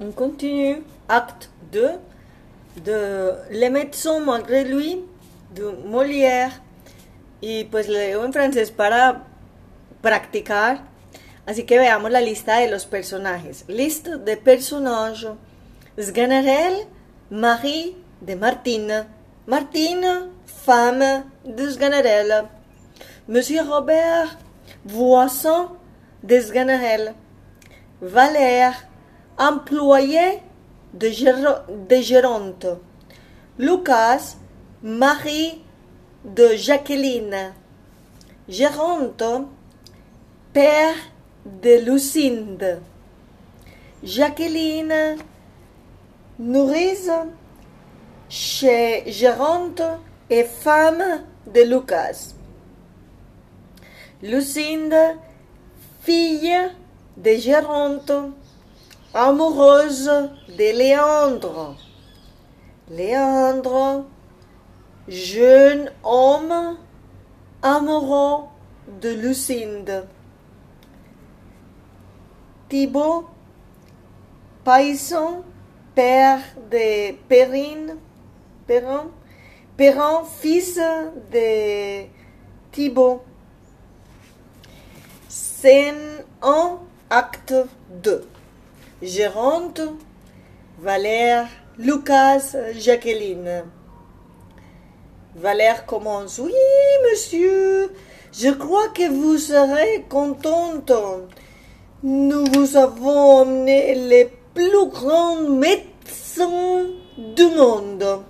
On continue. Acte 2 de Le médecin malgré lui de Molière. Y pues le leo en francés para practicar. Así que veamos la lista de los personajes. Liste de personajes. Sganarelle, Marie de Martine. Martine, femme de Sganarelle. Monsieur Robert, voisin de Sganarelle. Valère, employé de, de Géronte. Lucas, mari de Jacqueline. Géronte, père de Lucinde. Jacqueline, nourrice chez Géronte et femme de Lucas. Lucinde, fille de Géronte, amoureuse de Léandre. Léandre, jeune homme amoureux de Lucinde. Thibaut, paysan, père de Perrine, Perrin, Perrin, fils de Thibaut. Scène 1, acte 2. Géronte, Valère, Lucas, Jacqueline. Valère commence. Oui, monsieur, je crois que vous serez contente. Nous vous avons emmené les plus grands médecins du monde.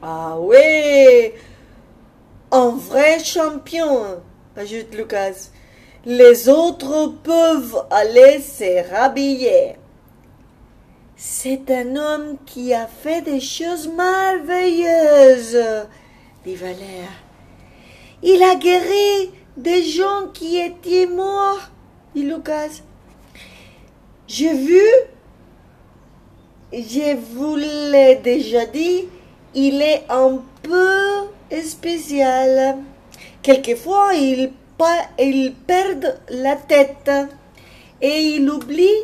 Ah oui, un vrai champion, ajoute Lucas. Les autres peuvent aller se rhabiller. C'est un homme qui a fait des choses merveilleuses, dit Valère. Il a guéri des gens qui étaient morts, dit Lucas. J'ai vu, je vous l'ai déjà dit, il est un peu spécial. Quelquefois, il, pa- il perd la tête et il oublie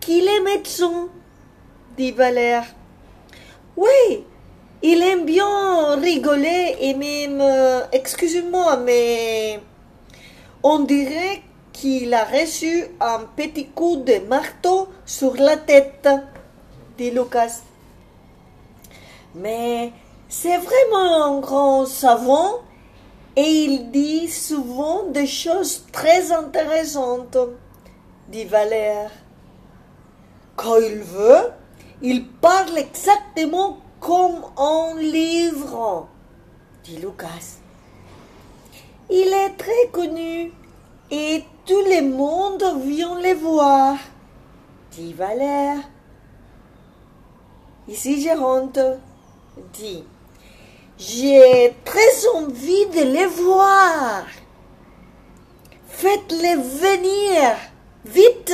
qu'il est médecin, dit Valère. Oui, il aime bien rigoler et même, euh, excusez-moi, mais on dirait qu'il a reçu un petit coup de marteau sur la tête, dit Lucas. Mais c'est vraiment un grand savant et il dit souvent des choses très intéressantes, dit Valère. Quand il veut, il parle exactement comme un livre, dit Lucas. Il est très connu et tout le monde vient le voir, dit Valère. Ici Géronte dit J'ai très envie de les voir. Faites-les venir, vite.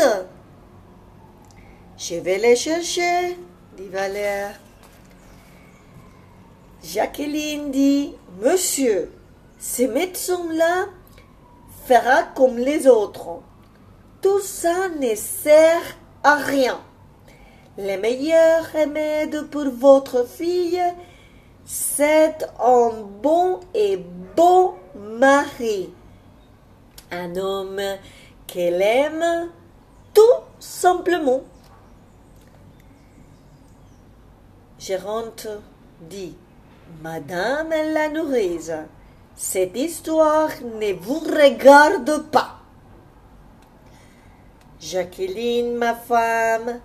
Je vais les chercher, dit Valère. Jacqueline dit Monsieur, ce médecin-là fera comme les autres. Tout ça ne sert à rien. Le meilleur remède pour votre fille, c'est un bon et beau mari. Un homme qu'elle aime tout simplement. Géronte dit Madame la nourrice, cette histoire ne vous regarde pas. Jacqueline, ma femme,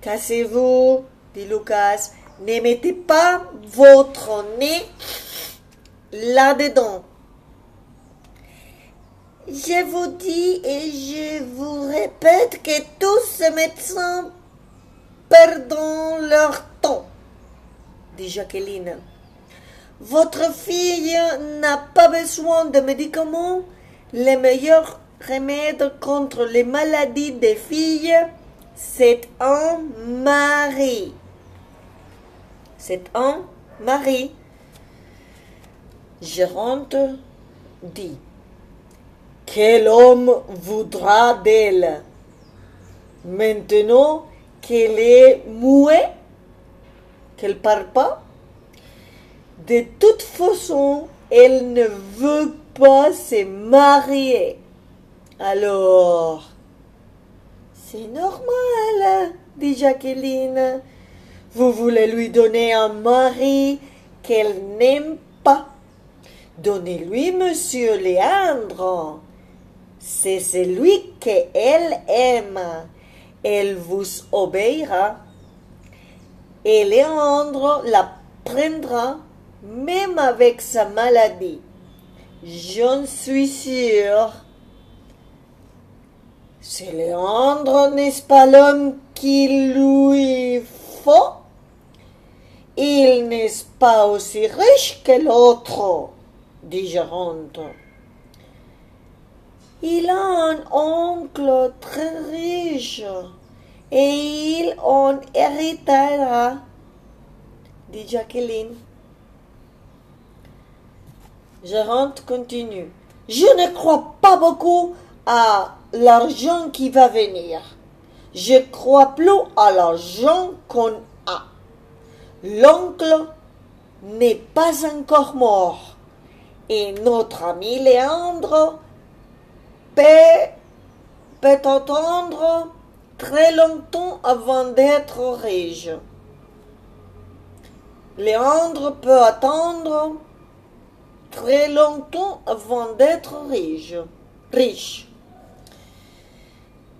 cassez-vous, dit Lucas, ne mettez pas votre nez là-dedans. Je vous dis et je vous répète que tous ces médecins perdent leur temps, dit Jacqueline. Votre fille n'a pas besoin de médicaments. Le meilleur remède contre les maladies des filles, c'est un mari. C'est un mari. Géronte dit Quel homme voudra d'elle? Maintenant qu'elle est muette, qu'elle parle pas, de toute façon, elle ne veut pas se marier. Alors, c'est normal, dit Jacqueline. Vous voulez lui donner un mari qu'elle n'aime pas. Donnez-lui Monsieur Léandre. C'est celui qu'elle aime. Elle vous obéira. Et Léandre la prendra même avec sa maladie. J'en suis sûre. C'est Léandre, n'est-ce pas l'homme qui lui faut? Il n'est pas aussi riche que l'autre, dit Géronte. Il a un oncle très riche et il en héritera, dit Jacqueline. Géronte continue. Je ne crois pas beaucoup à l'argent qui va venir. Je crois plus à l'argent qu'on. L'oncle n'est pas encore mort et notre ami Léandre peut, attendre très longtemps avant d'être riche. Léandre peut attendre très longtemps avant d'être riche. riche.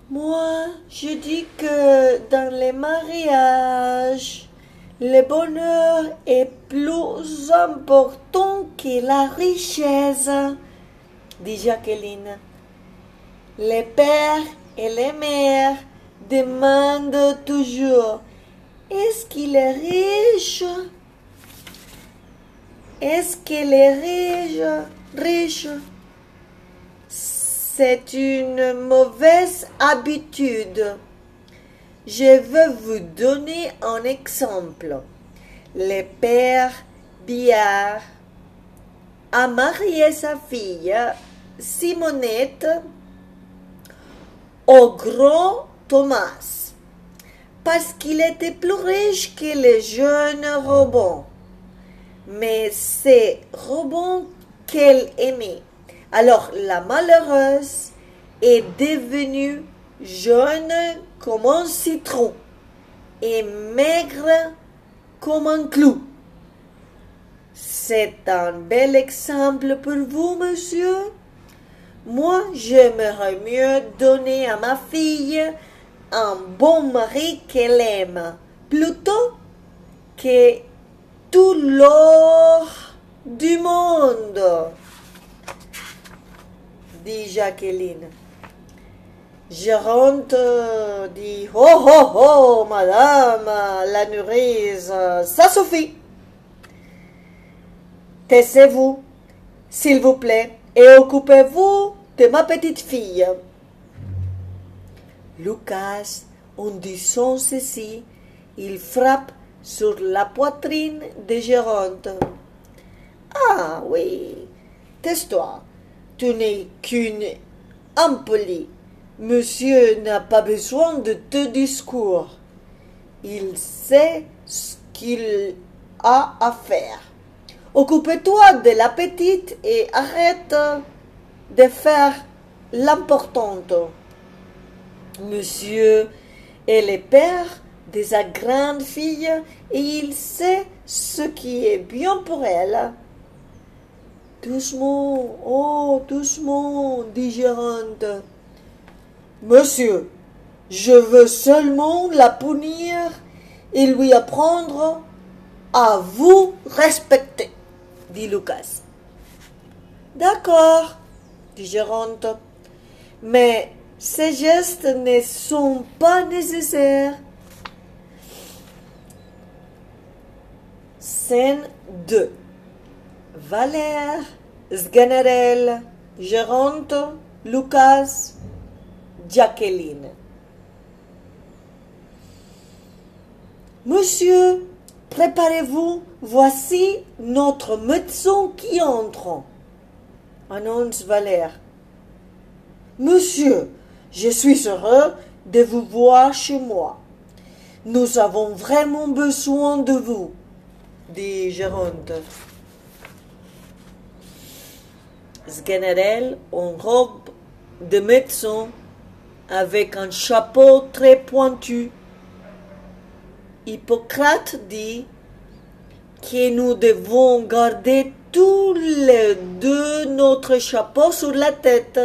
Moi, je dis que dans les mariages, le bonheur est plus important que la richesse, dit Jacqueline. Les pères et les mères demandent toujours Est-ce qu'il est riche? Est-ce qu'elle est riche? Riche. C'est une mauvaise habitude. Je veux vous donner un exemple. Le père Biard a marié sa fille Simonette au grand Thomas parce qu'il était plus riche que les jeunes Robin mais c'est Robin qu'elle aimait. Alors la malheureuse est devenue jaune comme un citron et maigre comme un clou. C'est un bel exemple pour vous, monsieur. Moi, j'aimerais mieux donner à ma fille un bon mari qu'elle aime, plutôt que tout l'or du monde, dit Jacqueline. Géronte dit Oh, oh, oh, madame la nourrice, ça suffit. Taisez-vous, s'il vous plaît, et occupez-vous de ma petite fille. Lucas, en disant ceci, il frappe sur la poitrine de Géronte. Ah oui, tais-toi, tu n'es qu'une impolie. Monsieur n'a pas besoin de te discours. Il sait ce qu'il a à faire. Occupe-toi de la petite et arrête de faire l'importante. Monsieur et le père de sa grande fille et il sait ce qui est bien pour elle. Doucement, oh, doucement, dit Géronte. Monsieur, je veux seulement la punir et lui apprendre à vous respecter, dit Lucas. D'accord, dit Géronte, mais ces gestes ne sont pas nécessaires. Scène 2 Valère, Sganarelle, Géronte, Lucas, Jacqueline. Monsieur, préparez-vous, voici notre médecin qui entre. Annonce Valère. Monsieur, je suis heureux de vous voir chez moi. Nous avons vraiment besoin de vous, dit Géronte. Général en robe de médecin avec un chapeau très pointu. Hippocrate dit que nous devons garder tous les deux notre chapeau sur la tête.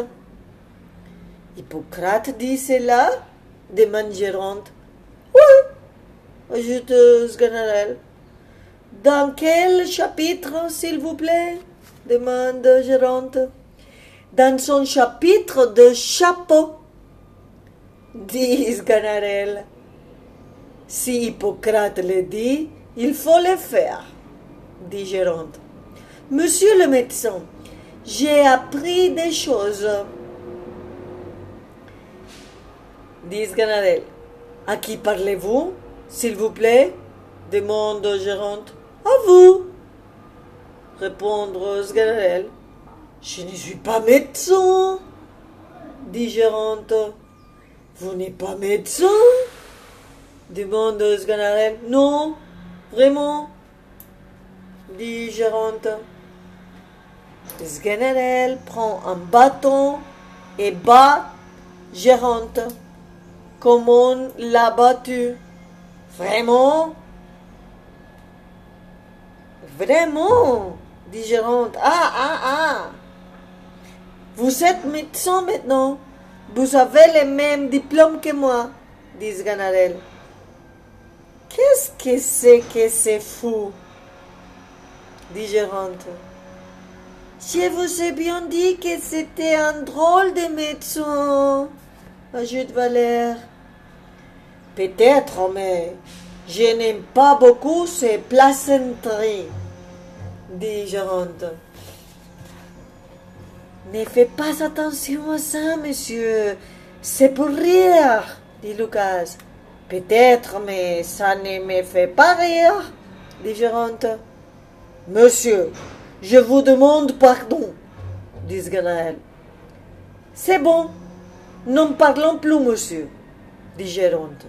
Hippocrate dit cela demande Géronte. Oui, ajoute général. Dans quel chapitre, s'il vous plaît? demande Géronte. Dans son chapitre de chapeau, dit Sganarelle. Si Hippocrate le dit, il faut le faire, dit Géronte. Monsieur le médecin, j'ai appris des choses. Dit Sganarelle. À qui parlez-vous, s'il vous plaît? demande Géronte. À vous, répondre Sganarelle. Je ne suis pas médecin, dit Géronte. Vous n'êtes pas médecin? Demande Sganarelle. Non, vraiment, dit Géronte. Sganarelle prend un bâton et bat Géronte comme on l'a battu. Vraiment? Vraiment? dit Géronte. Ah, ah, ah Vous êtes médecin maintenant? Vous avez le même diplôme que moi, dit Sganarelle. Qu'est-ce que c'est que c'est fou dit Géronte. Je vous ai bien dit que c'était un drôle de médecin, ajoute Valère. Peut-être, mais je n'aime pas beaucoup ces plaisanteries, dit Géronte. Ne faites pas attention à ça, monsieur. C'est pour rire, dit Lucas. Peut-être, mais ça ne me fait pas rire, dit Géronte. Monsieur, je vous demande pardon, dit Ganaël. C'est bon, n'en parlons plus, monsieur, dit Géronte.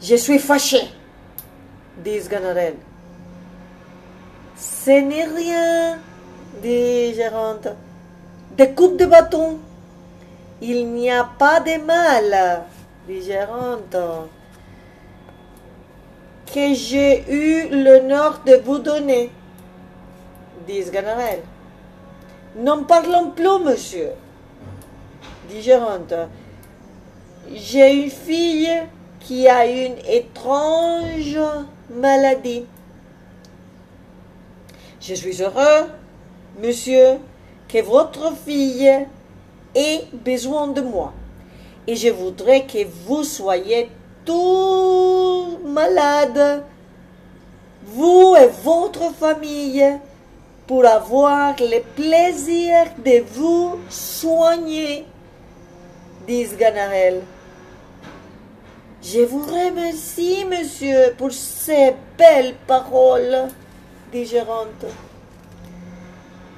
Je suis fâché, dit Ganarelle. Ce n'est rien, dit Géronte. Des coupes de bâton. Il n'y a pas de mal, dit Géronte, que j'ai eu l'honneur de vous donner, dit Ganarelle. N'en parlons plus, monsieur, dit Géronte. J'ai une fille qui a une étrange maladie. Je suis heureux, monsieur, votre fille ait besoin de moi. Et je voudrais que vous soyez tout malade, vous et votre famille, pour avoir le plaisir de vous soigner, dit Ganarelle. Je vous remercie, monsieur, pour ces belles paroles, dit Géronte.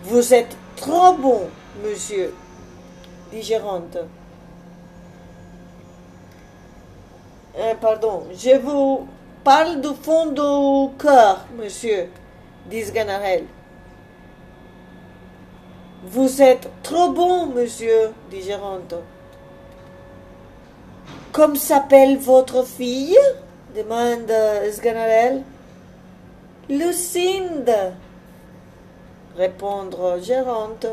Vous êtes trop bon, monsieur, dit Géronte. Euh, pardon, je vous parle du fond du cœur, monsieur, dit Ganarelle. Vous êtes trop bon, monsieur, dit Géronte. Comme s'appelle votre fille? demande Sganarelle. Lucinde, répondre Géronte.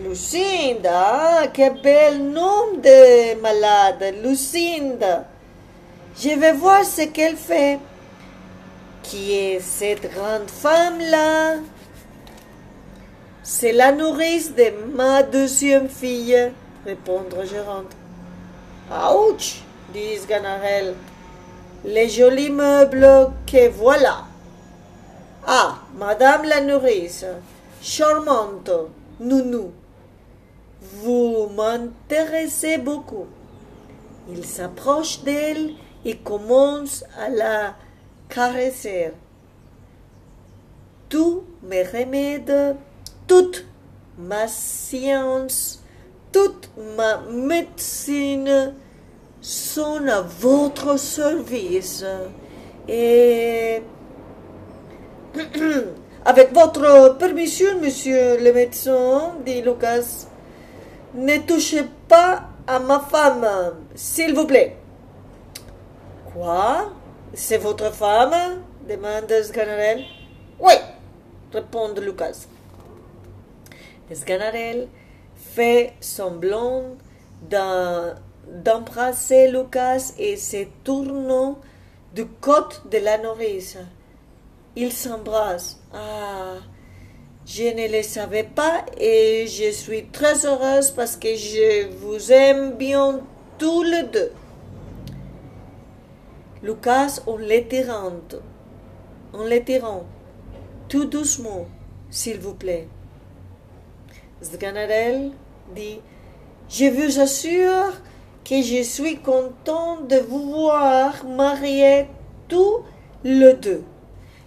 Lucinde, ah, quel bel nom de malade, Lucinde. Je vais voir ce qu'elle fait. Qui est cette grande femme-là C'est la nourrice de ma deuxième fille, répondre Géronte. Ouch, dit Ganarelle. Les jolis meubles que voilà. Ah, Madame la nourrice, charmante, nounou, vous m'intéressez beaucoup. Il s'approche d'elle et commence à la caresser. Tous mes remèdes, toute ma science, toute ma médecine sont à votre service. Et avec votre permission, monsieur le médecin, dit Lucas, ne touchez pas à ma femme, s'il vous plaît. Quoi? C'est votre femme? demande Sganarelle. Oui, répond Lucas. Sganarelle fait semblant d'embrasser Lucas et se tourne du côté de la nourrice. Ils s'embrassent. Ah, je ne le savais pas et je suis très heureuse parce que je vous aime bien tous les deux. Lucas, on l'étirant, on l'étirant, tout doucement, s'il vous plaît. Sganarelle dit Je vous assure que je suis content de vous voir mariés tous les deux.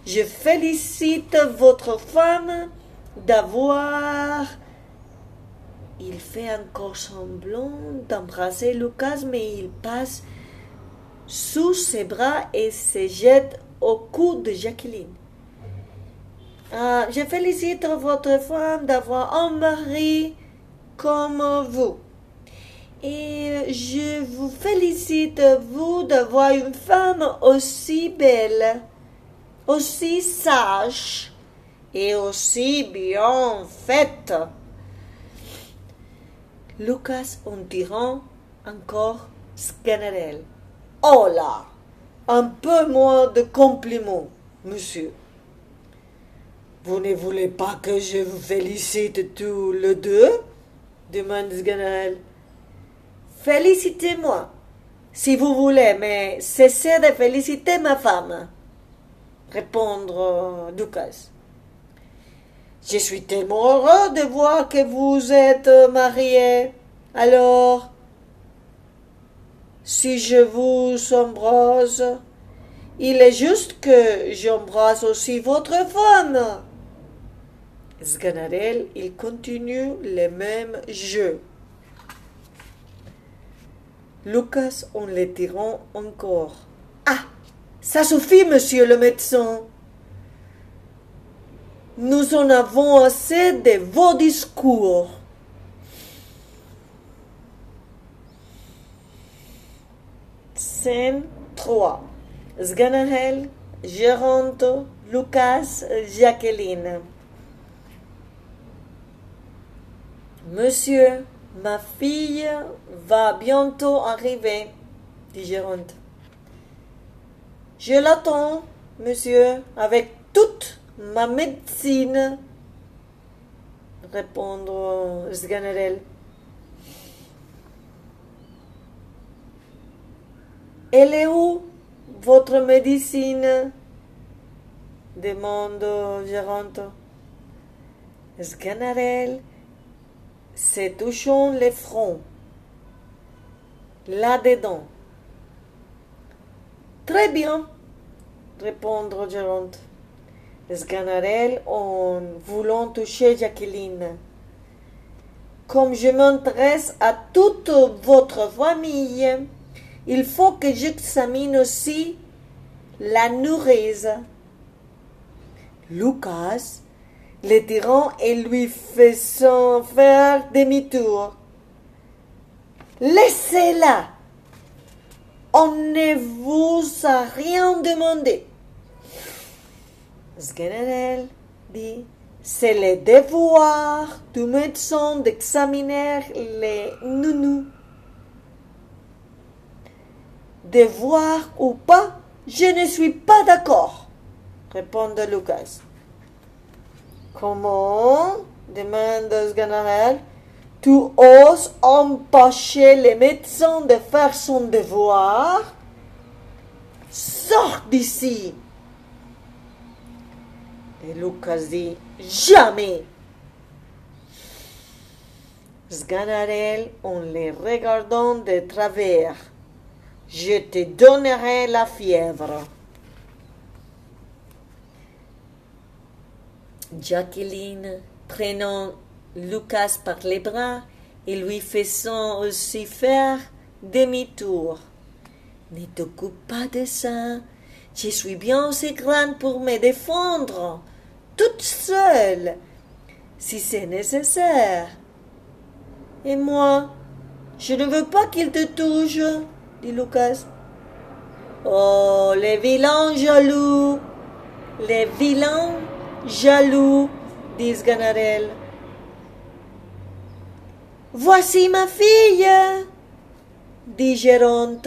Je félicite votre femme d'avoir. Il fait encore semblant d'embrasser Lucas, mais il passe sous ses bras et se jette au cou de Jacqueline. Ah, je félicite votre femme d'avoir un mari comme vous. Et je vous félicite, vous, d'avoir une femme aussi belle, aussi sage et aussi bien faite. Lucas en tirant encore Scannerel. Oh là Un peu moins de compliments, monsieur. Vous ne voulez pas que je vous félicite tous les deux? demande Sganarelle. Félicitez-moi, si vous voulez, mais cessez de féliciter ma femme, répondre Lucas. Je suis tellement heureux de voir que vous êtes marié. Alors, si je vous embrasse, il est juste que j'embrasse aussi votre femme. Sganarelle, il continue le même jeu. Lucas en les tirant encore. Ah Ça suffit, monsieur le médecin. Nous en avons assez de vos discours. Scène 3. Sganahel, Geronto, Lucas, Jacqueline. Monsieur, ma fille va bientôt arriver, dit Géronte. Je l'attends, monsieur, avec toute ma médecine, répondre Sganarelle. Elle est où votre médecine? demande Géronte. Sganarelle se touchant le front, là-dedans. Très bien, répondre Géronte. Sganarelle en voulant toucher Jacqueline. Comme je m'intéresse à toute votre famille, il faut que j'examine aussi la nourrice. Lucas le tirant et lui faisant faire demi-tour. Laissez-la. On ne vous a rien demandé. Sganarelle dit C'est le devoir du médecin d'examiner les nounous. Devoir ou pas, je ne suis pas d'accord, répond Lucas. Comment? demande Sganarelle. Tu oses empêcher les médecins de faire son devoir? Sors d'ici! Et Lucas dit Jamais! Sganarelle, en les regardant de travers, je te donnerai la fièvre. Jacqueline, prenant Lucas par les bras et lui faisant aussi faire demi-tour. Ne t'occupe pas de ça. Je suis bien assez grande pour me défendre, toute seule, si c'est nécessaire. Et moi, je ne veux pas qu'il te touche, dit Lucas. Oh, les vilains jaloux, les vilains jaloux, dit Sganarelle. Voici ma fille, dit Géronte.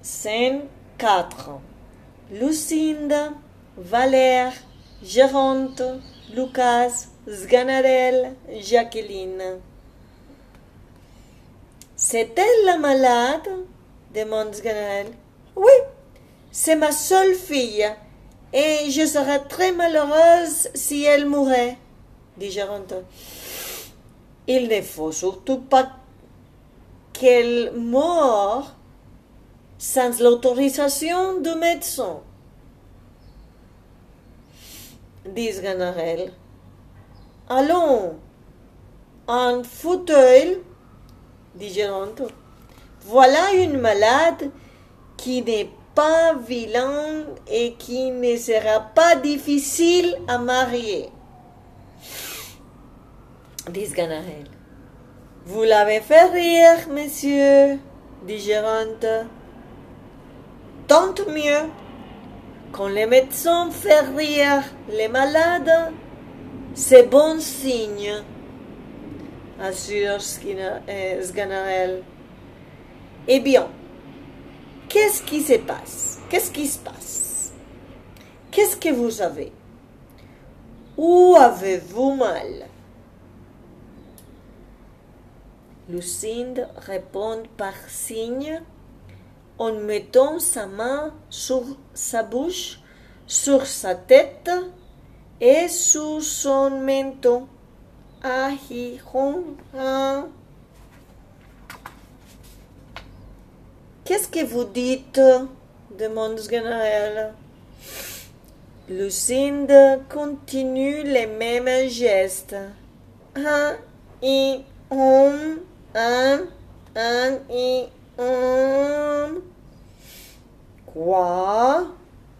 Scène 4 Lucinda, Valère, Géronte, Lucas, Sganarelle, Jacqueline. C'est elle la malade? demande Sganarelle. Oui, c'est ma seule fille, et je serais très malheureuse si elle mourait, dit Géronte. Il ne faut surtout pas qu'elle meure sans l'autorisation du médecin, dit Sganarelle. Allons, un fauteuil, dit Géronte. Voilà une malade qui n'est pas vilaine et qui ne sera pas difficile à marier. Dit Sganarelle. Vous l'avez fait rire, monsieur, dit Géronte. Tant mieux. Quand les médecins font rire les malades, c'est bon signe, assure Sganarelle. Eh bien, qu'est-ce qui se passe? Qu'est-ce qui se passe? Qu'est-ce que vous avez? Où avez-vous mal? Lucinde répond par signe en mettant sa main sur sa bouche, sur sa tête et sur son menton. Ah, Qu'est-ce que vous dites demande Sganarelle. Lucinde continue les mêmes gestes. Un, i, un, un, un, i, un. Quoi?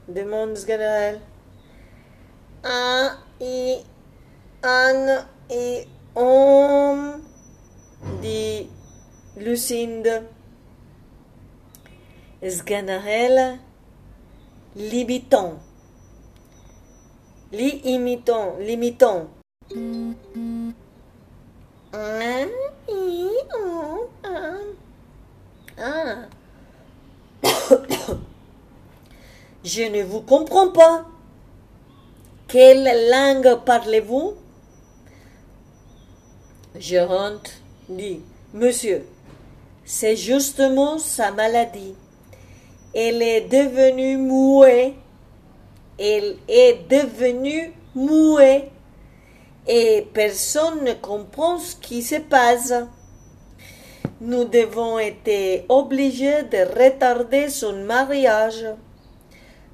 demande Sganarelle. Un, i, un, i, un, dit Lucinde. Sganarelle, l'imitant. L'imitant, l'imitant. Je ne vous comprends pas. Quelle langue parlez-vous? Géronte dit, Monsieur, c'est justement sa maladie. Elle est devenue muette. Elle est devenue muette. Et personne ne comprend ce qui se passe. Nous devons être obligés de retarder son mariage.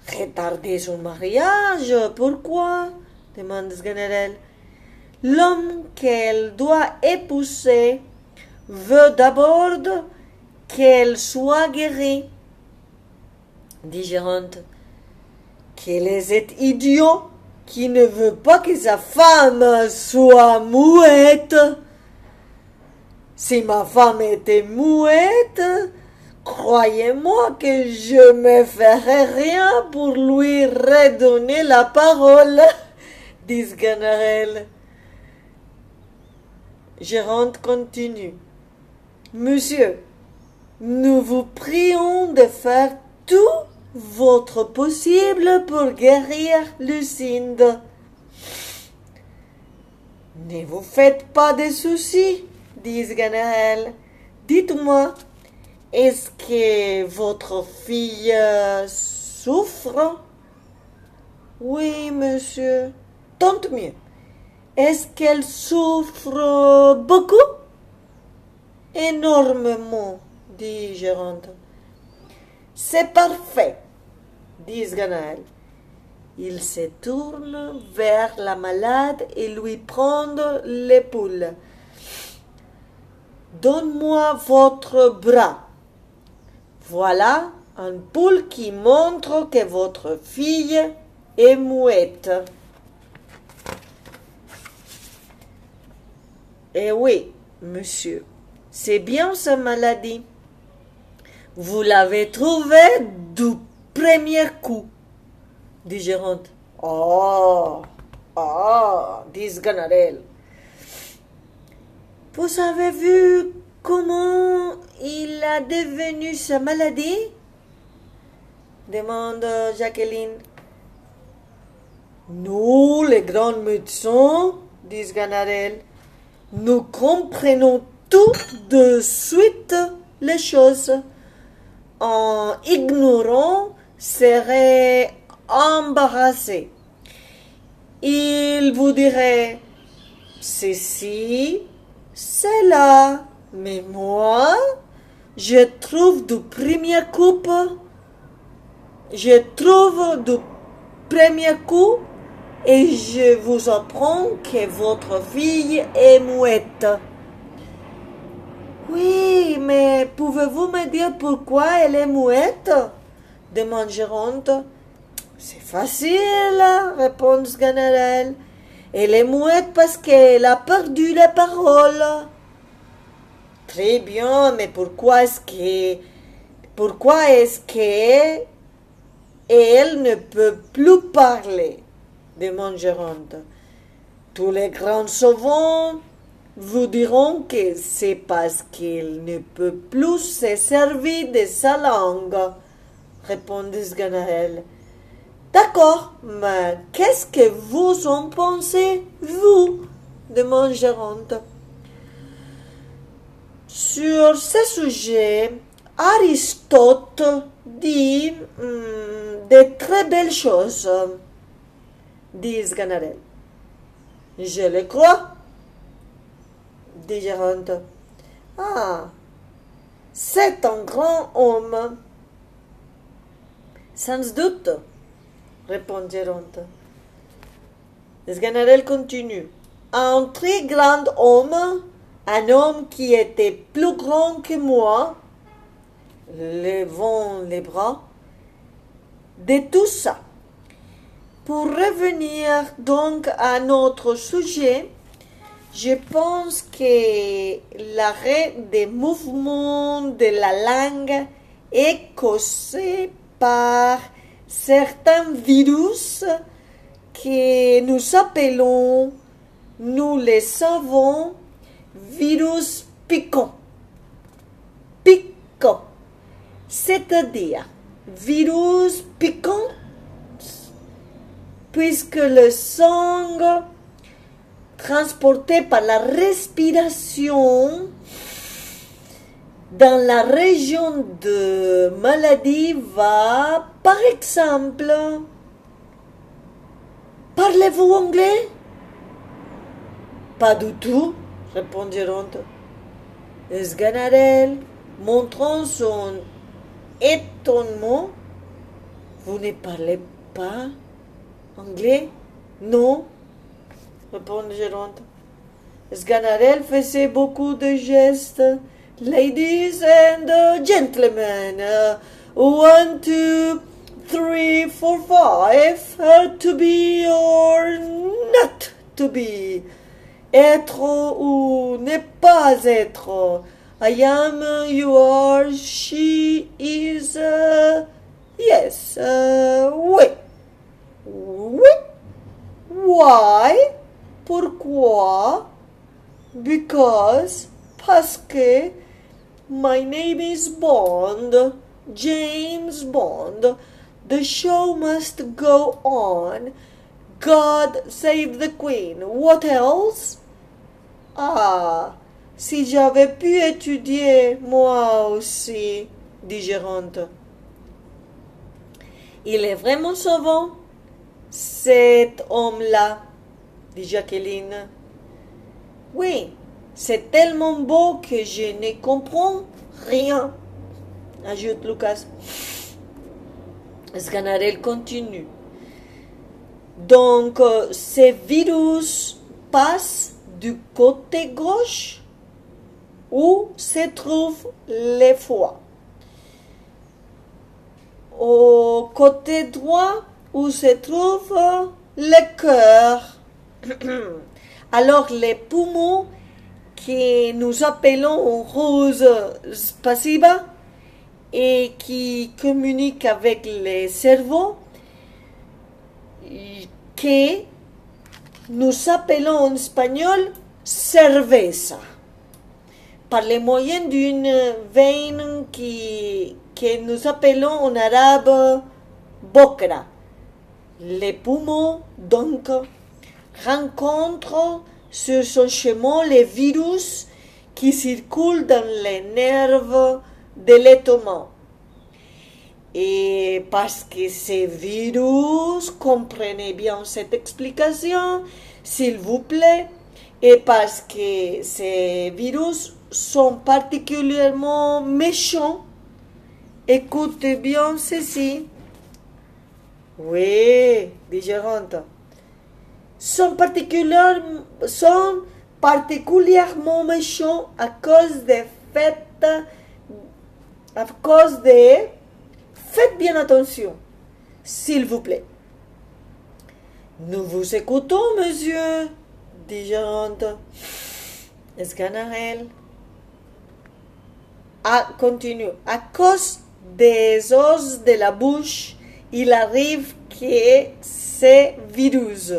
Retarder son mariage Pourquoi? demande Sganarelle. L'homme qu'elle doit épouser veut d'abord qu'elle soit guérie dit Géronte. Quel est cet idiot qui ne veut pas que sa femme soit mouette Si ma femme était mouette, croyez-moi que je me ferais rien pour lui redonner la parole, dit Sganarelle. Géronte continue. Monsieur, nous vous prions de faire tout votre possible pour guérir Lucinde. Ne vous faites pas de soucis, dit Sganarelle. Dites-moi, est-ce que votre fille souffre? Oui, monsieur. Tant mieux. Est-ce qu'elle souffre beaucoup? Énormément, dit Géronte. C'est parfait Sganarelle. Il se tourne vers la malade et lui prend l'épaule. Donne-moi votre bras. Voilà un poule qui montre que votre fille est muette. Eh oui, monsieur, c'est bien sa maladie. Vous l'avez trouvé du premier coup, dit Géronte. Oh, oh, dit Sganarelle. Vous avez vu comment il a devenu sa maladie? Demande Jacqueline. Nous, les grands médecins, dit Sganarelle, nous comprenons tout de suite les choses. En ignorant, serait embarrassé. Il vous dirait ceci, cela, mais moi, je trouve du premier coup, je trouve du premier coup et je vous apprends que votre fille est muette. Oui, mais pouvez-vous me dire pourquoi elle est muette? Demande. C'est facile, répond Sganarelle. Elle est muette parce qu'elle a perdu la parole. Très bien, mais pourquoi est-ce que pourquoi est-ce que elle ne peut plus parler demande Géronte. Tous les grands savants vous diront que c'est parce qu'elle ne peut plus se servir de sa langue, répondit Sganarelle. D'accord, mais qu'est-ce que vous en pensez, vous? demande Géronte. Sur ce sujet, Aristote dit hum, de très belles choses, dit Sganarelle. Je le crois, dit Géronte. Ah, c'est un grand homme. Sans doute, répond Géronte. Sganarelle continue. Un très grand homme, un homme qui était plus grand que moi, levant les bras, de tout ça. Pour revenir donc à notre sujet, je pense que l'arrêt des mouvements de la langue causé par certains virus que nous appelons, nous les savons, virus piquants. Piquants, c'est-à-dire virus piquant, puisque le sang transporté par la respiration dans la région de maladie va, par exemple, parlez-vous anglais? Pas du tout. Sganarelle, montrant son étonnement, vous ne parlez pas anglais? Non, répondit Géronte. Sganarelle faisait beaucoup de gestes. Ladies and uh, gentlemen, uh, one, two, three, four, five, uh, to be or not to be, être ou ne pas être. I am, you are, she is, uh, yes, uh, oui. Oui. Why? Pourquoi? Because, parce que, my name is Bond, James Bond. The show must go on. God save the Queen. What else? Ah, si j'avais pu étudier, moi aussi, dit Géronte. Il est vraiment savant, cet homme-là, dit Jacqueline. Oui, c'est tellement beau que je ne comprends rien, ajoute Lucas. Sganarelle continue? Donc, euh, ces virus passent du côté gauche où se trouve le foie. Au côté droit, où se trouve le cœur. Alors les poumons que nous appelons rose passiva et qui communiquent avec le cerveau, que nous appelons en espagnol cerveza, par le moyen d'une veine qui, que nous appelons en arabe bokra. Les poumons, donc, rencontrent sur son chemin les virus qui circulent dans les nerfs de l'étouement. Et parce que ces virus, comprenez bien cette explication, s'il vous plaît, et parce que ces virus sont particulièrement méchants, écoutez bien ceci. Oui, dit Géronte. Sont, sont particulièrement méchants à cause des fêtes, à cause des... Faites bien attention, s'il vous plaît. Nous vous écoutons, monsieur, dit Géronte. Sganarelle. Ah, continue. À cause des os de la bouche, il arrive que ces virus.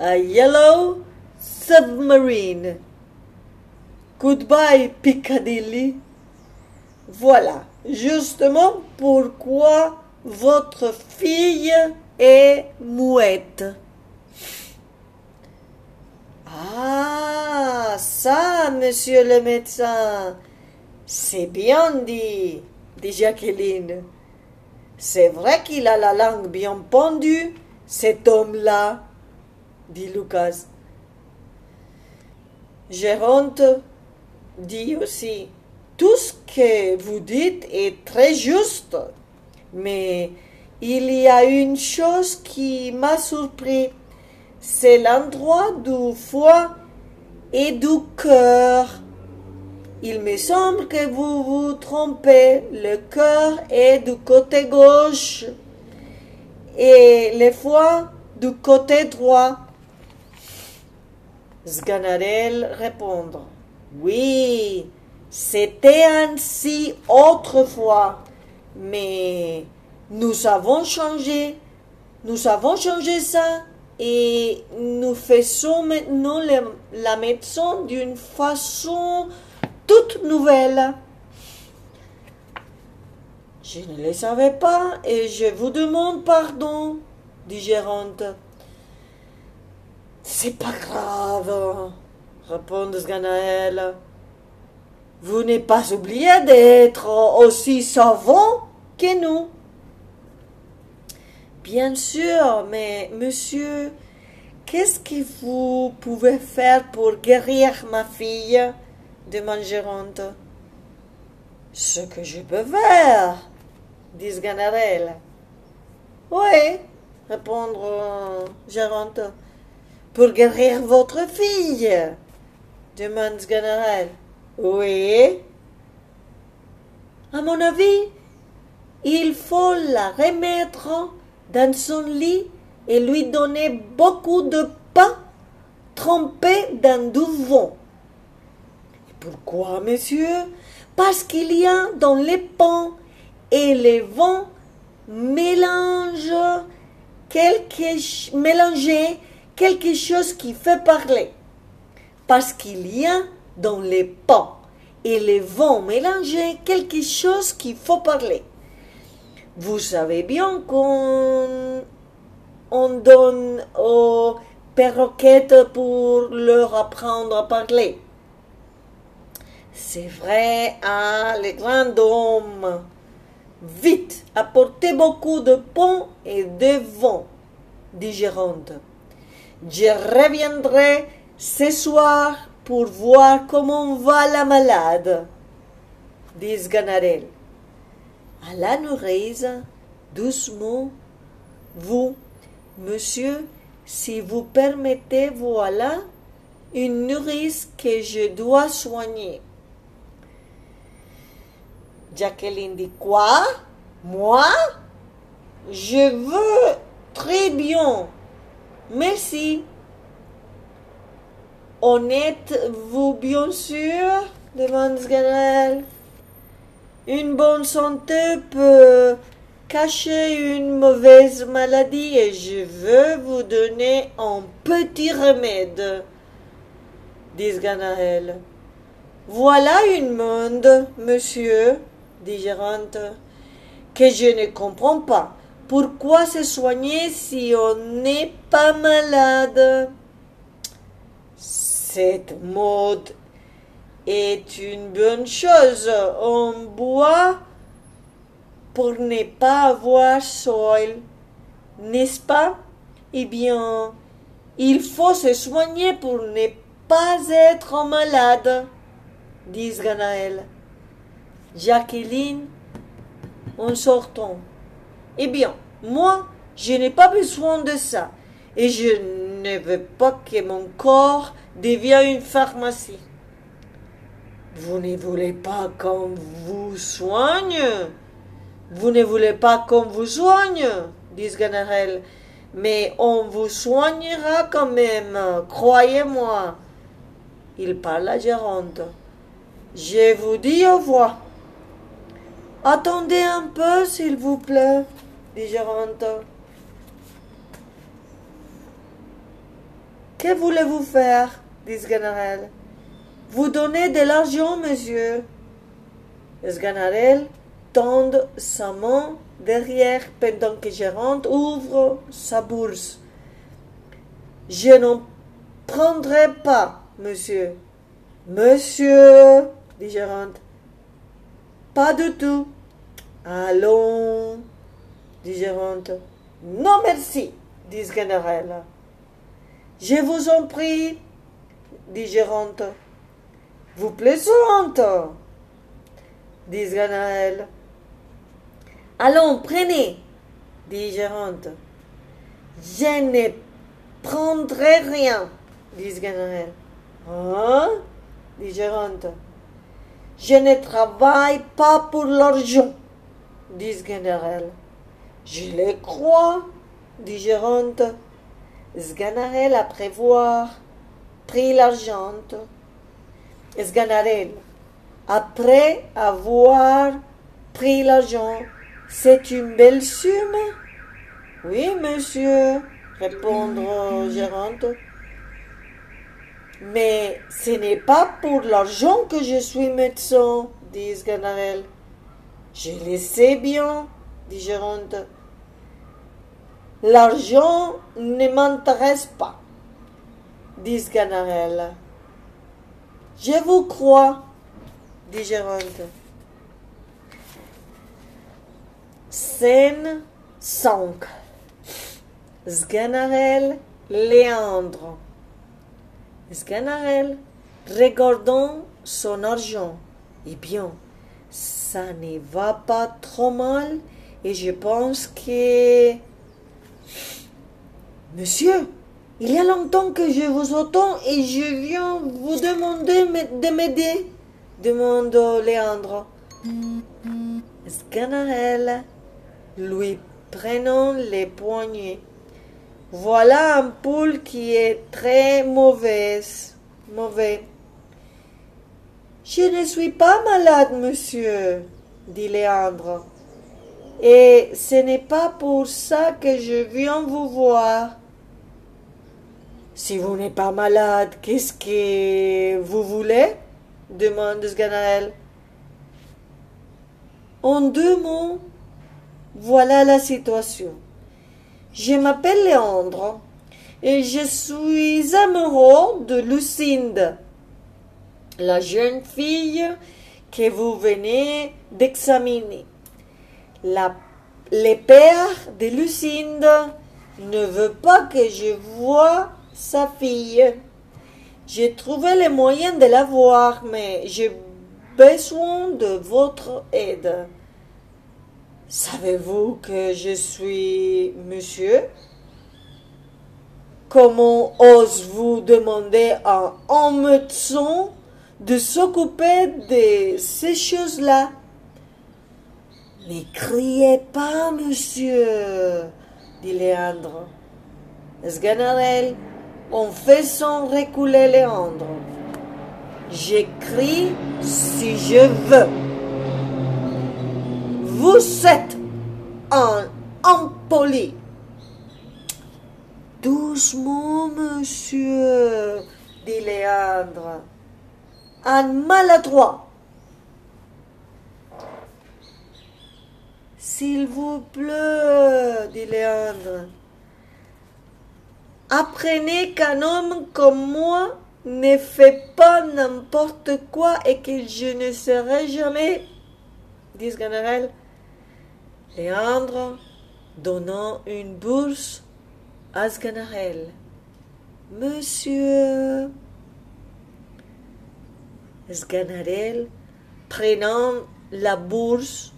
A yellow submarine. Goodbye, Piccadilly. Voilà justement pourquoi votre fille est muette. Ah, ça, monsieur le médecin, c'est bien dit, dit Jacqueline. C'est vrai qu'il a la langue bien pendue, cet homme-là, dit Lucas. Géronte dit aussi, tout ce que vous dites est très juste, mais il y a une chose qui m'a surpris, c'est l'endroit du foie et du cœur. Il me semble que vous vous trompez. Le cœur est du côté gauche et le foie du côté droit. Sganarelle répondre. Oui, c'était ainsi autrefois, mais nous avons changé. Nous avons changé ça et nous faisons maintenant la médecine d'une façon toute nouvelle. Je ne le savais pas et je vous demande pardon, dit Géronte. C'est pas grave, répond Ganaël. Vous n'êtes pas oublié d'être aussi savant que nous. Bien sûr, mais monsieur, qu'est-ce que vous pouvez faire pour guérir ma fille? demande Géronte. Ce que je peux faire, dit Ganarelle. Oui, répond Géronte. Guérir votre fille demande Ganarelle. Oui. À mon avis, il faut la remettre dans son lit et lui donner beaucoup de pain trempé dans du vent. Pourquoi, monsieur? Parce qu'il y a dans les pains et les vents mélange quelque, mélanger quelque chose qui fait parler. Parce qu'il y a dans les pains et les vents mélanger quelque chose qu'il faut parler. Vous savez bien qu'on on donne aux perroquettes pour leur apprendre à parler. C'est vrai, hein, les grands hommes. Vite, apportez beaucoup de pain et de vent, dit. Je reviendrai ce soir pour voir comment va la malade, dit Sganarelle. À la nourrice, doucement, vous, monsieur, si vous permettez, voilà, une nourrice que je dois soigner. Jacqueline dit Quoi? Moi? Je veux très bien. Merci. En êtes-vous bien sûr demande Sganarelle. Une bonne santé peut cacher une mauvaise maladie et je veux vous donner un petit remède, dit Sganarelle. Voilà une monde, monsieur, dit Gérante, que je ne comprends pas. Pourquoi se soigner si on n'est pas malade? Cette mode est une bonne chose. On boit pour ne pas avoir soil, n'est-ce pas? Eh bien, il faut se soigner pour ne pas être malade, dit Ganaël. Jacqueline, en sortant. Eh bien, moi, je n'ai pas besoin de ça. Et je ne veux pas que mon corps devienne une pharmacie. Vous ne voulez pas qu'on vous soigne? Vous ne voulez pas qu'on vous soigne? dit Ganarelle. Mais on vous soignera quand même, croyez-moi. Il parle à Géronte. Je vous dis au revoir. Attendez un peu, s'il vous plaît, dit Géronte. Que voulez-vous faire? dit Sganarelle. Vous donnez de l'argent, monsieur. Sganarelle tend sa main derrière pendant que Géronte ouvre sa bourse. Je n'en prendrai pas, monsieur. Monsieur, dit Géronte. Pas du tout. Allons, dit Géronte. Non, merci, dit Sganarelle. Je vous en prie, dit Géronte. Vous plaisante, dit Ganaël. Allons, prenez, dit Géronte. Je ne prendrai rien, dit Ganaël. Hein dit Géronte. Je ne travaille pas pour l'argent, dit Sganarelle. Je le crois, dit Géronte. Sganarelle, après voir, prit l'argent. Après avoir pris l'argent, c'est une belle somme? Oui, monsieur, répondre Géronte. Mais ce n'est pas pour l'argent que je suis médecin, dit Sganarelle. Je le sais bien, dit Géronte. L'argent ne m'intéresse pas, dit Sganarelle. Je vous crois, dit Géronte. Scène 5 Sganarelle, Léandre. Sganarelle, regardant son argent. Eh bien, ça ne va pas trop mal et je pense que... Monsieur, il y a longtemps que je vous entends et je viens vous demander de m'aider, demande Léandre. Sganarelle, lui prenant les poignets. Voilà un poule qui est très mauvaise, mauvais. Je ne suis pas malade, monsieur, dit Léandre. Et ce n'est pas pour ça que je viens vous voir. Si vous n'êtes pas malade, qu'est-ce que vous voulez? demande Sganaël. En deux mots, voilà la situation. Je m'appelle Léandre et je suis amoureux de Lucinde, la jeune fille que vous venez d'examiner. Le père de Lucinde ne veut pas que je voie sa fille. J'ai trouvé les moyens de la voir, mais j'ai besoin de votre aide. Savez-vous que je suis monsieur? Comment ose-vous demander à un médecin de s'occuper de ces choses-là? Ne criez pas, monsieur, dit Léandre. Sganarelle, en faisant reculer Léandre. J'écris si je veux. Vous êtes un impoli. Doucement, monsieur, dit Léandre. Un maladroit. S'il vous plaît, dit Léandre. Apprenez qu'un homme comme moi ne fait pas n'importe quoi et que je ne serai jamais, dit Ganarelle. Léandre donnant une bourse à Sganarelle. Monsieur, Sganarelle, prenant la bourse,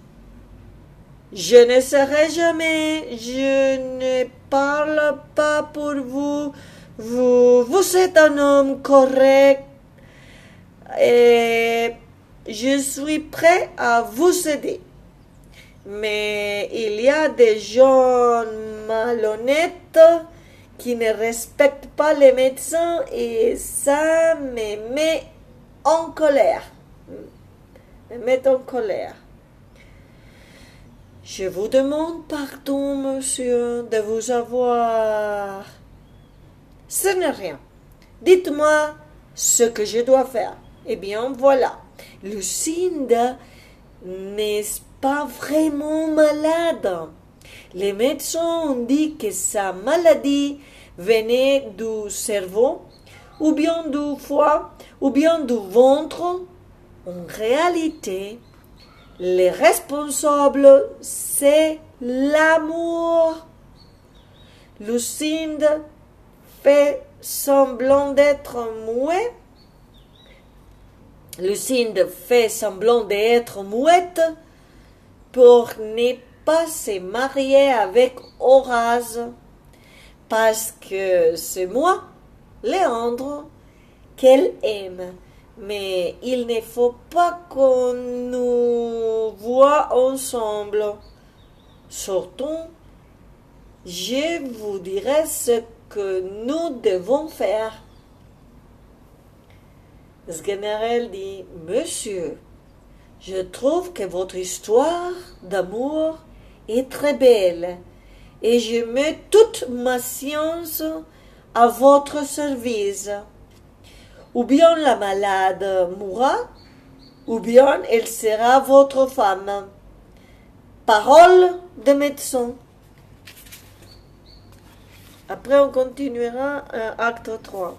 je ne serai jamais, je ne parle pas pour vous, vous, vous êtes un homme correct et je suis prêt à vous aider. Mais il y a des gens malhonnêtes qui ne respectent pas les médecins et ça me met en colère. Je vous demande pardon, monsieur, de vous avoir. Ce n'est rien. Dites-moi ce que je dois faire. Eh bien, voilà. Lucinda n'est pas vraiment malade. Les médecins ont dit que sa maladie venait du cerveau, ou bien du foie, ou bien du ventre. En réalité, les responsables, c'est l'amour. Lucinde fait semblant d'être muet. Lucinde fait semblant d'être muette pour ne pas se marier avec Horace, parce que c'est moi, Léandre, qu'elle aime. Mais il ne faut pas qu'on nous voit ensemble. Sortons, je vous dirai ce que nous devons faire. Sganarelle dit, Monsieur, je trouve que votre histoire d'amour est très belle et je mets toute ma science à votre service. Ou bien la malade mourra, ou bien elle sera votre femme. Parole de médecin. Après, on continuera euh, acte 3.